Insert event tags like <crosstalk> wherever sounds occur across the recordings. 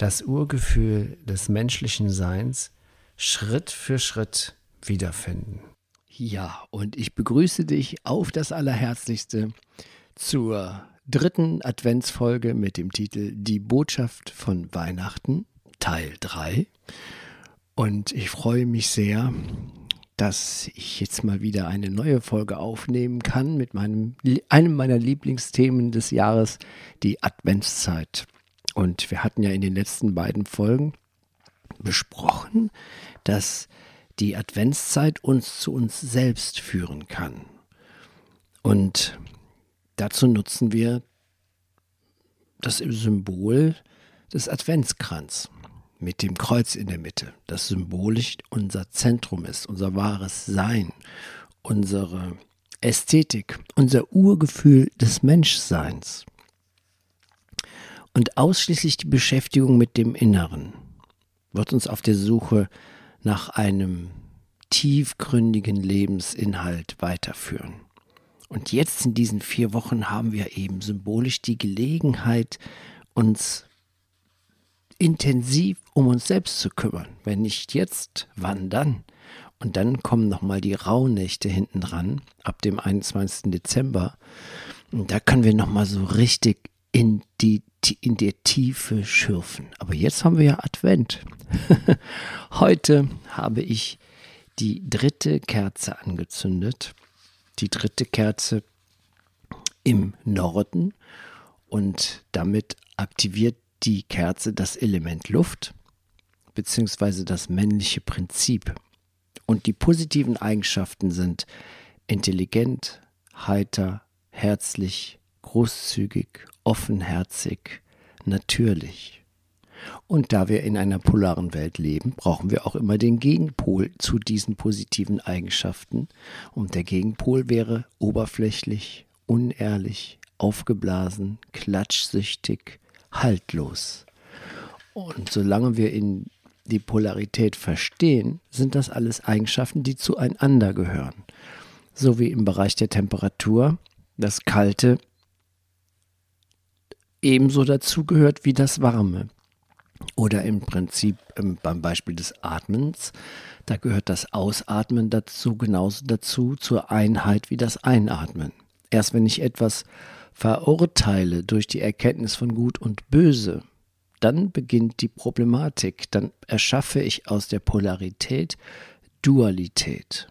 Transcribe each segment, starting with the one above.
das Urgefühl des menschlichen Seins Schritt für Schritt wiederfinden. Ja, und ich begrüße dich auf das Allerherzlichste zur dritten Adventsfolge mit dem Titel Die Botschaft von Weihnachten, Teil 3. Und ich freue mich sehr, dass ich jetzt mal wieder eine neue Folge aufnehmen kann mit meinem, einem meiner Lieblingsthemen des Jahres, die Adventszeit. Und wir hatten ja in den letzten beiden Folgen besprochen, dass die Adventszeit uns zu uns selbst führen kann. Und dazu nutzen wir das Symbol des Adventskranz mit dem Kreuz in der Mitte, das symbolisch unser Zentrum ist, unser wahres Sein, unsere Ästhetik, unser Urgefühl des Menschseins. Und ausschließlich die Beschäftigung mit dem Inneren wird uns auf der Suche nach einem tiefgründigen Lebensinhalt weiterführen. Und jetzt in diesen vier Wochen haben wir eben symbolisch die Gelegenheit, uns intensiv um uns selbst zu kümmern. Wenn nicht jetzt, wann dann? Und dann kommen nochmal die Rauhnächte hinten dran, ab dem 21. Dezember. Und da können wir nochmal so richtig in die in der Tiefe schürfen. Aber jetzt haben wir ja Advent. <laughs> Heute habe ich die dritte Kerze angezündet. Die dritte Kerze im Norden und damit aktiviert die Kerze das Element Luft beziehungsweise das männliche Prinzip. Und die positiven Eigenschaften sind intelligent, heiter, herzlich, großzügig, offenherzig, natürlich. Und da wir in einer polaren Welt leben, brauchen wir auch immer den Gegenpol zu diesen positiven Eigenschaften. Und der Gegenpol wäre oberflächlich, unehrlich, aufgeblasen, klatschsüchtig, haltlos. Und solange wir in die Polarität verstehen, sind das alles Eigenschaften, die zueinander gehören. So wie im Bereich der Temperatur das Kalte ebenso dazugehört wie das Warme. Oder im Prinzip ähm, beim Beispiel des Atmens, da gehört das Ausatmen dazu genauso dazu zur Einheit wie das Einatmen. Erst wenn ich etwas verurteile durch die Erkenntnis von Gut und Böse, dann beginnt die Problematik, dann erschaffe ich aus der Polarität Dualität.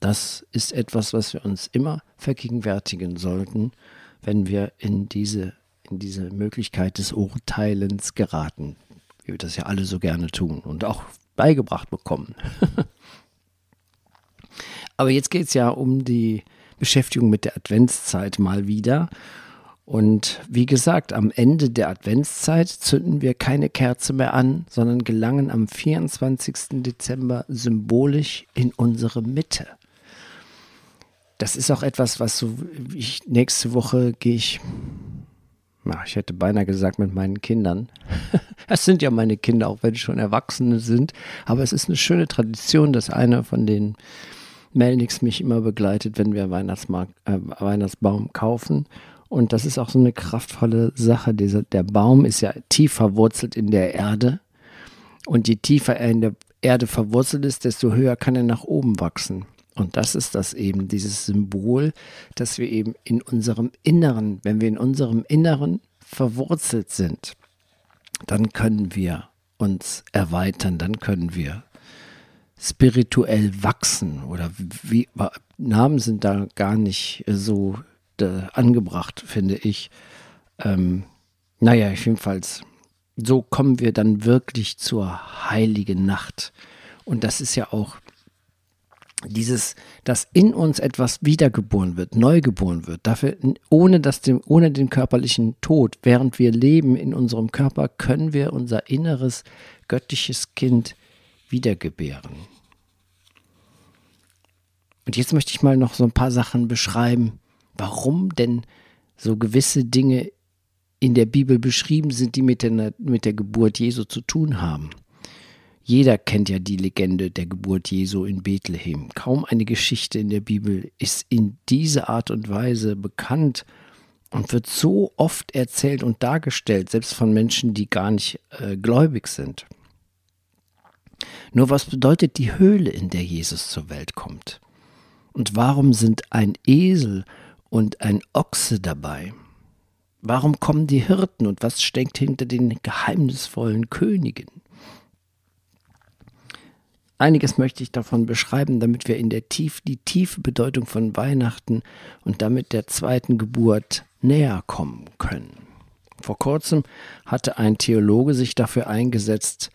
Das ist etwas, was wir uns immer vergegenwärtigen sollten, wenn wir in diese, in diese Möglichkeit des Urteilens geraten, wie wir das ja alle so gerne tun und auch beigebracht bekommen. <laughs> Aber jetzt geht es ja um die Beschäftigung mit der Adventszeit mal wieder. Und wie gesagt, am Ende der Adventszeit zünden wir keine Kerze mehr an, sondern gelangen am 24. Dezember symbolisch in unsere Mitte das ist auch etwas, was so, ich, nächste Woche gehe ich, na, ich hätte beinahe gesagt mit meinen Kindern. <laughs> Es sind ja meine Kinder, auch wenn sie schon Erwachsene sind. Aber es ist eine schöne Tradition, dass einer von den Melnix mich immer begleitet, wenn wir Weihnachtsmarkt, äh, Weihnachtsbaum kaufen. Und das ist auch so eine kraftvolle Sache. Dieser, der Baum ist ja tief verwurzelt in der Erde. Und je tiefer er in der Erde verwurzelt ist, desto höher kann er nach oben wachsen. Und das ist das eben, dieses Symbol, dass wir eben in unserem Inneren, wenn wir in unserem Inneren verwurzelt sind, dann können wir uns erweitern, dann können wir spirituell wachsen oder wie, Namen sind da gar nicht so äh, angebracht, finde ich. Ähm, naja, jedenfalls, so kommen wir dann wirklich zur heiligen Nacht. Und das ist ja auch dieses, dass in uns etwas wiedergeboren wird, neu geboren wird, dafür, ohne, dass dem, ohne den körperlichen Tod, während wir leben in unserem Körper, können wir unser inneres göttliches Kind wiedergebären. Und jetzt möchte ich mal noch so ein paar Sachen beschreiben, warum denn so gewisse Dinge in der Bibel beschrieben sind, die mit der, mit der Geburt Jesu zu tun haben. Jeder kennt ja die Legende der Geburt Jesu in Bethlehem. Kaum eine Geschichte in der Bibel ist in dieser Art und Weise bekannt und wird so oft erzählt und dargestellt, selbst von Menschen, die gar nicht äh, gläubig sind. Nur was bedeutet die Höhle, in der Jesus zur Welt kommt? Und warum sind ein Esel und ein Ochse dabei? Warum kommen die Hirten und was steckt hinter den geheimnisvollen Königen? Einiges möchte ich davon beschreiben, damit wir in der Tief, die tiefe Bedeutung von Weihnachten und damit der zweiten Geburt näher kommen können. Vor kurzem hatte ein Theologe sich dafür eingesetzt,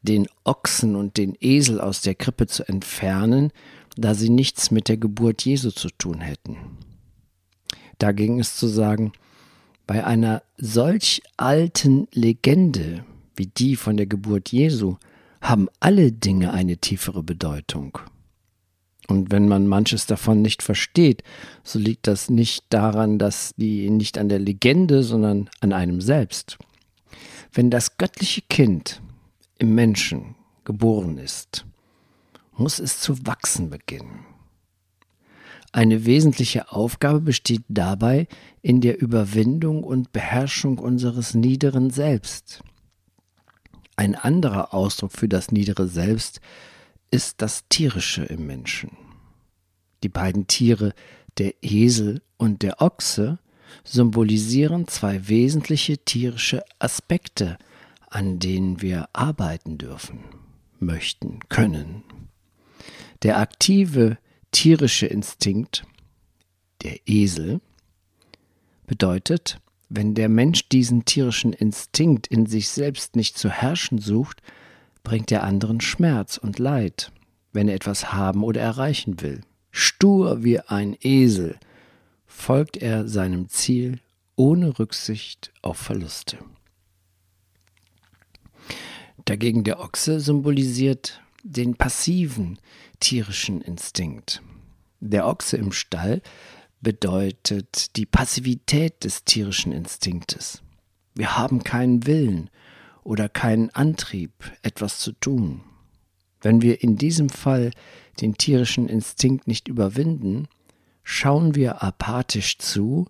den Ochsen und den Esel aus der Krippe zu entfernen, da sie nichts mit der Geburt Jesu zu tun hätten. Da ging es zu sagen, bei einer solch alten Legende wie die von der Geburt Jesu haben alle Dinge eine tiefere Bedeutung. Und wenn man manches davon nicht versteht, so liegt das nicht daran, dass die nicht an der Legende, sondern an einem selbst. Wenn das göttliche Kind im Menschen geboren ist, muss es zu wachsen beginnen. Eine wesentliche Aufgabe besteht dabei in der Überwindung und Beherrschung unseres niederen Selbst. Ein anderer Ausdruck für das niedere Selbst ist das Tierische im Menschen. Die beiden Tiere, der Esel und der Ochse, symbolisieren zwei wesentliche tierische Aspekte, an denen wir arbeiten dürfen, möchten, können. Der aktive tierische Instinkt, der Esel, bedeutet, wenn der Mensch diesen tierischen Instinkt in sich selbst nicht zu herrschen sucht, bringt er anderen Schmerz und Leid, wenn er etwas haben oder erreichen will. Stur wie ein Esel folgt er seinem Ziel ohne Rücksicht auf Verluste. Dagegen der Ochse symbolisiert den passiven tierischen Instinkt. Der Ochse im Stall bedeutet die Passivität des tierischen Instinktes. Wir haben keinen Willen oder keinen Antrieb, etwas zu tun. Wenn wir in diesem Fall den tierischen Instinkt nicht überwinden, schauen wir apathisch zu,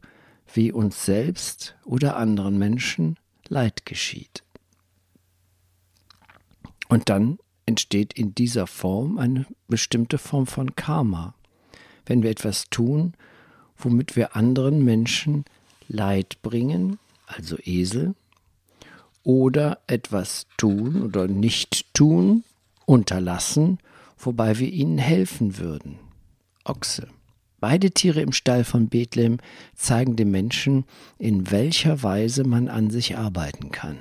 wie uns selbst oder anderen Menschen Leid geschieht. Und dann entsteht in dieser Form eine bestimmte Form von Karma. Wenn wir etwas tun, womit wir anderen Menschen Leid bringen, also Esel, oder etwas tun oder nicht tun, unterlassen, wobei wir ihnen helfen würden, Ochse. Beide Tiere im Stall von Bethlehem zeigen dem Menschen, in welcher Weise man an sich arbeiten kann.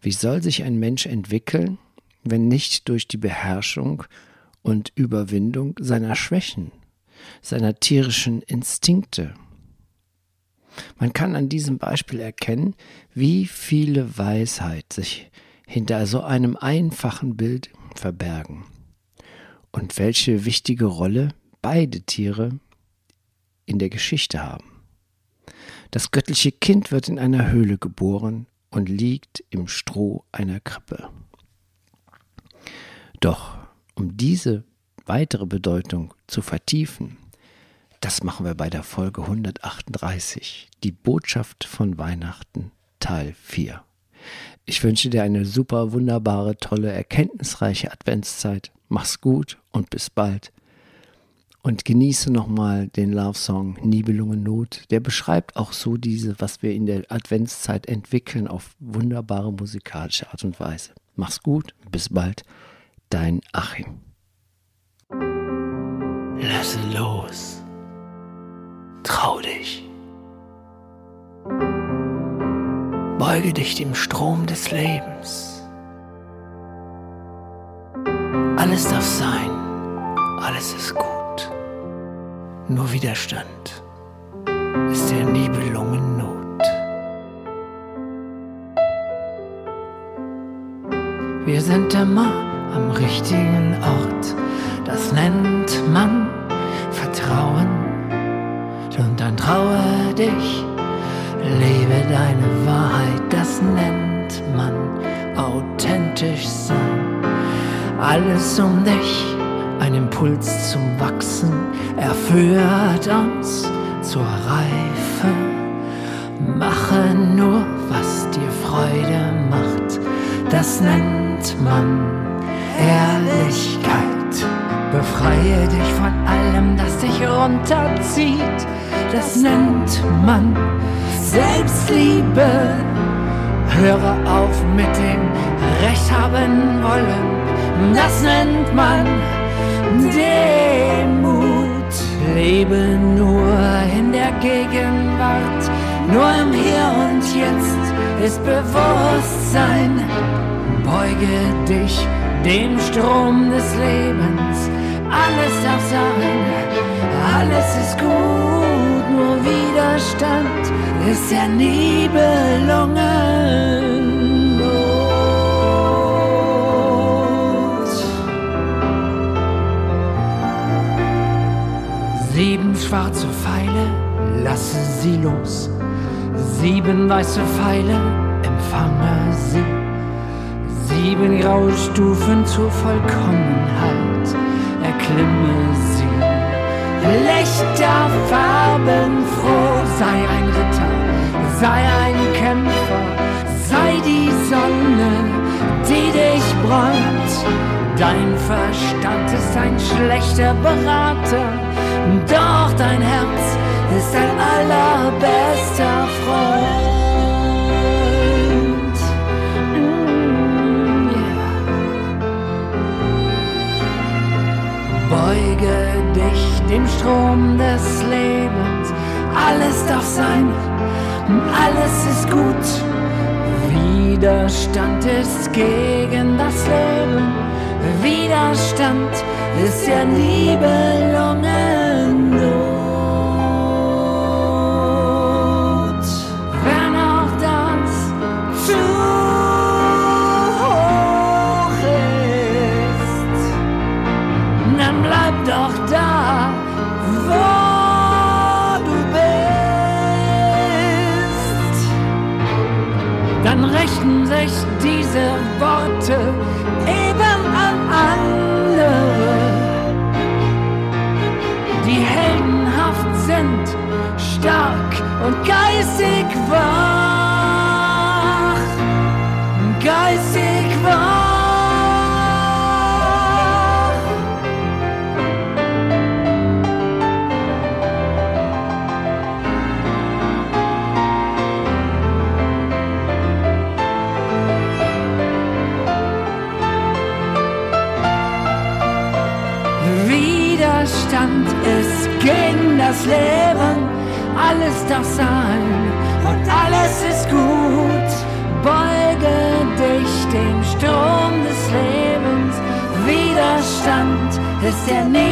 Wie soll sich ein Mensch entwickeln, wenn nicht durch die Beherrschung und Überwindung seiner Schwächen seiner tierischen Instinkte. Man kann an diesem Beispiel erkennen, wie viele Weisheit sich hinter so einem einfachen Bild verbergen und welche wichtige Rolle beide Tiere in der Geschichte haben. Das göttliche Kind wird in einer Höhle geboren und liegt im Stroh einer Krippe. Doch um diese weitere Bedeutung zu vertiefen, das machen wir bei der Folge 138, die Botschaft von Weihnachten, Teil 4. Ich wünsche dir eine super, wunderbare, tolle, erkenntnisreiche Adventszeit. Mach's gut und bis bald. Und genieße nochmal den Love-Song Nibelungen Not. Der beschreibt auch so diese, was wir in der Adventszeit entwickeln, auf wunderbare musikalische Art und Weise. Mach's gut, bis bald. Dein Achim. Lasse los. Trau dich. Beuge dich dem Strom des Lebens. Alles darf sein, alles ist gut. Nur Widerstand ist der Nibelungennot. Wir sind immer am richtigen Ort, das nennt man Vertrauen. Und dann traue dich, lebe deine Wahrheit, das nennt man authentisch sein. Alles um dich ein Impuls zum Wachsen. Er führt uns zur Reife. Mache nur, was dir Freude macht. Das nennt man Ehrlichkeit. Befreie dich von allem, das dich runterzieht. Das nennt man Selbstliebe. Höre auf mit dem Recht haben wollen. Das nennt man Demut. Lebe nur in der Gegenwart, nur im Hier und Jetzt ist Bewusstsein. Beuge dich dem Strom des Lebens. Alles darf sein, alles ist gut, nur Widerstand ist der Nibelungen. Sieben schwarze Pfeile, lasse sie los. Sieben weiße Pfeile, empfange sie. Sieben graue Stufen zur Vollkommenheit, erklimme sie. Lichter, Farben, froh, sei ein Ritter, sei ein Kämpfer, sei die Sonne, die dich bräunt. Dein Verstand ist ein schlechter Berater doch dein Herz ist dein allerbester Freund. Dem Strom des Lebens, alles darf sein, alles ist gut. Widerstand ist gegen das Leben, Widerstand ist der Nibelungen. sich diese Worte eben an andere, die heldenhaft sind, stark und geistig wach, dich dem